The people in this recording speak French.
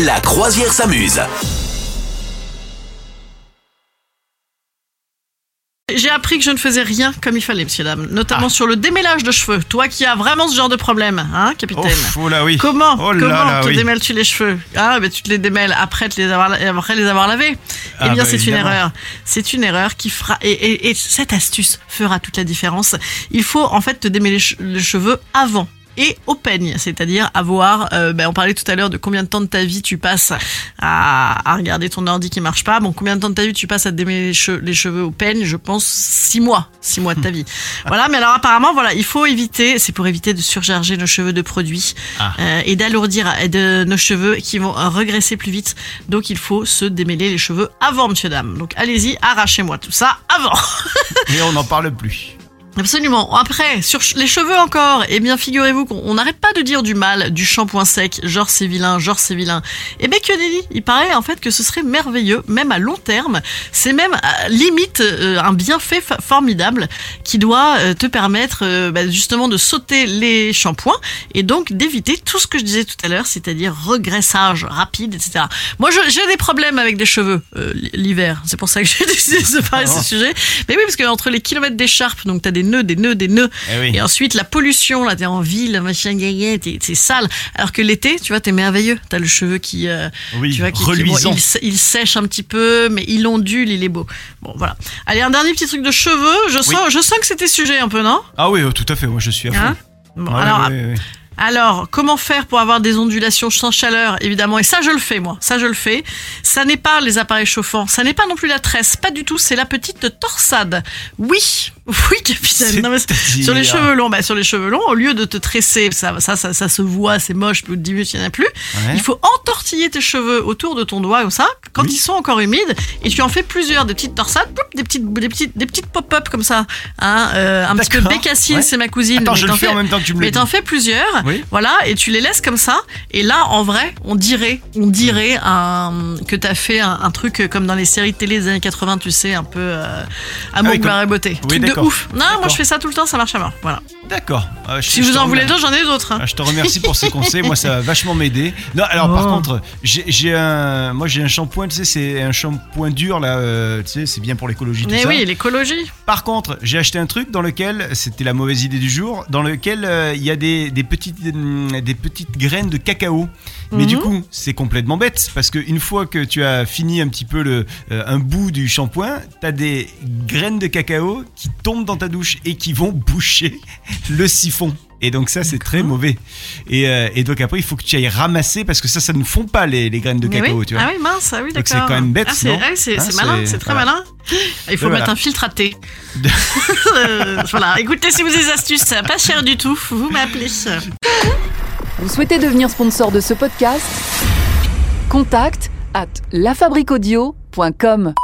La croisière s'amuse. J'ai appris que je ne faisais rien comme il fallait, monsieur dame, notamment Ah. sur le démêlage de cheveux. Toi qui as vraiment ce genre de problème, hein, capitaine Ouf, oh là oui. Comment Oh là Comment là, te oui. démêles-tu les cheveux? Ah, ben tu te les démêles après, te les avoir, après les avoir lavés. Ah, eh bien, bah, c'est une erreur. C'est une erreur qui fera et, et- et cette astuce fera toute la différence. Il faut en fait te démêler les cheveux avant. Et au peigne, c'est-à-dire avoir, euh, ben, on parlait tout à l'heure de combien de temps de ta vie tu passes à, à regarder ton ordi qui marche pas. Bon, combien de temps de ta vie tu passes à te démêler les, che- les cheveux au peigne? Je pense six mois, six mois de ta vie. Voilà, mais alors apparemment, voilà, il faut éviter, c'est pour éviter de surcharger nos cheveux de produits Ah. euh, et d'alourdir de nos cheveux qui vont regresser plus vite. Donc il faut se démêler les cheveux avant, monsieur dame. Donc allez-y, arrachez-moi tout ça avant. Et on n'en parle plus. Absolument. Après, sur les cheveux encore, eh bien, figurez-vous qu'on on n'arrête pas de dire du mal du shampoing sec, genre c'est vilain, genre c'est vilain. Eh bien, que nenni, il paraît en fait que ce serait merveilleux, même à long terme. C'est même euh, limite euh, un bienfait fa- formidable qui doit euh, te permettre euh, bah, justement de sauter les shampoings et donc d'éviter tout ce que je disais tout à l'heure, c'est-à-dire regraissage rapide, etc. Moi, j'ai des problèmes avec des cheveux l'hiver. C'est pour ça que j'ai décidé de parler de ce Oh. sujet. Mais oui, parce que entre les kilomètres d'écharpe, donc t'as des nœuds, des nœuds, des nœuds, Eh oui. et ensuite la pollution, là t'es en ville, machin, c'est sale. Alors que l'été, tu vois, t'es merveilleux. T'as le cheveu qui, euh, Oui, tu vois, qui, qui- bon, il, sèche un petit peu, mais il ondule, il est beau. Bon, voilà. Allez, un dernier petit truc de cheveux. Je sens, je sens que c'était sujet un peu, non? Ah oui, oh, tout à fait, moi je suis à fond. Hein Bon, Ouais, alors, ouais, ouais. alors, comment faire pour avoir des ondulations sans chaleur, évidemment? Et ça, je le fais, moi. Ça, je le fais. Ça n'est pas les appareils chauffants. Ça n'est pas non plus la tresse. Pas du tout. C'est la petite torsade. Oui. Oui, capitaine. Non, mais sur les cheveux longs, bah, sur les cheveux longs, au lieu de te tresser, ça, ça, ça, ça se voit, c'est moche, puis au début, il n'y en a plus. Ouais. Il faut entortiller tes cheveux autour de ton doigt, comme ça, quand Oui. ils sont encore humides, et tu en fais plusieurs, des petites torsades, des petites, des petites, des petites pop-up comme ça, hein, euh, un petit peu bécassine, Ouais. c'est ma cousine. Attends, mais je le fais en même temps que tu me mais t'en fais plusieurs, Oui. voilà, et tu les laisses comme ça. Et là, en vrai, on dirait, on dirait un, que t'as fait un, un truc comme dans les séries de télé des années 80, tu sais, un peu euh, amour, Ah oui, gloire comme- et beauté. Oui, de d'accord. ouf. Non, moi je fais ça tout le temps, ça marche à mort. Voilà. D'accord. Je- Si je vous te en voulez remercie. d'autres, j'en ai d'autres. hein. Ah, je te remercie pour ces conseils. Moi, ça va vachement m'aider. Non, alors par Oh. contre, j'ai j'ai un, moi j'ai un shampoing. Tu sais, c'est un shampoing dur là. euh, tu sais, c'est bien pour l'écologie. tout Mais ça. oui, l'écologie. Par contre, j'ai acheté un truc dans lequel, c'était la mauvaise idée du jour, dans lequel euh, il y a des, des petites, hum, des petites graines de cacao. Mais Mhm. du coup, c'est complètement bête parce qu'une fois que tu as fini un petit peu le, euh, un bout du shampoing, tu as des graines de cacao qui tombent dans ta douche et qui vont boucher le siphon. Et donc ça, c'est très mauvais. Et, euh, et donc après, il faut que tu ailles ramasser parce que ça, ça ne fond pas les, les graines de cacao, oui. tu vois. Ah oui, mince, ah oui, Donc d'accord. c'est quand même bête, Ah, c'est c'est Hein, c'est malin, c'est- c'est très voilà. malin. Il faut Et mettre un filtre à thé. Euh, voilà, écoutez, si vous avez des astuces, ça pas cher du tout, vous m'appelez. Vous souhaitez devenir sponsor de ce podcast? Contact à lafabriquaudio.com.